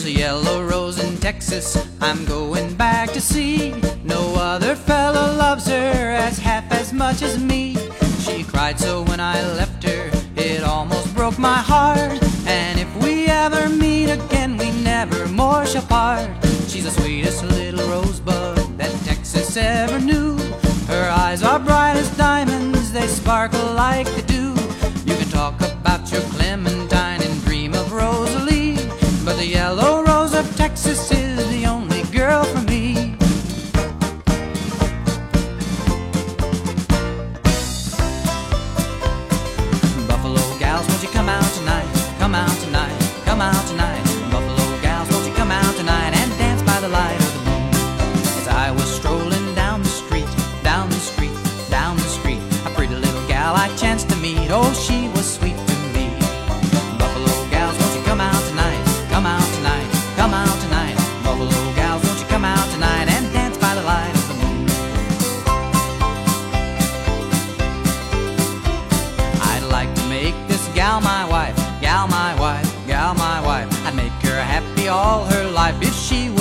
There's a yellow rose in Texas I'm going back to see. No other fellow loves her as half as much as me. She cried so when I left her, it almost broke my heart. And if we ever meet again, we never more shall part. She's the sweetest little rosebud that Texas ever knew. Her eyes are bright as diamonds, they sparkle like the dew. You can talk about gals, won't you come out tonight? Come out tonight, come out tonight. Buffalo gals, won't you come out tonight and dance by the light of the moon? As I was strolling down the street, down the street, down the street, a pretty little gal I chanced to meet. Oh, she was sweet all her life if she.